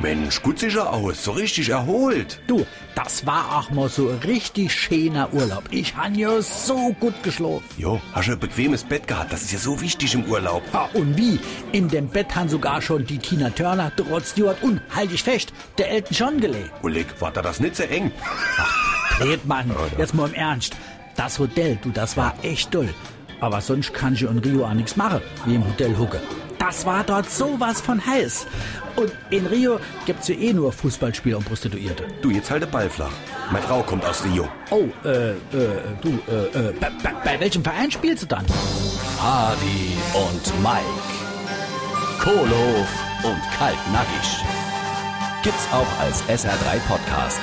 Mensch, gut sicher aus, so richtig erholt. Du, das war auch mal so ein richtig schöner Urlaub. Ich han ja so gut geschlafen. Jo, hast du ein bequemes Bett gehabt? Das ist ja so wichtig im Urlaub. Ah, und wie? In dem Bett han sogar schon die Tina Turner, der Rod Stewart und, halt dich fest, der Elton John gelegt. Oleg, war da das nicht so eng? Redmann, jetzt mal im Ernst. Das Hotel, du, das war echt toll. Aber sonst kann ich in Rio auch nichts machen, wie im Hotel Hucke. Das war dort sowas von heiß. Und in Rio gibt's ja eh nur Fußballspieler und Prostituierte. Du, jetzt halt den Ball flach. Meine Frau kommt aus Rio. Oh, äh, äh, du, äh, äh, bei, bei, bei welchem Verein spielst du dann? Hardy und Mike, Kohlhof und Kaltnackig. Gibt's auch als SR3 Podcast.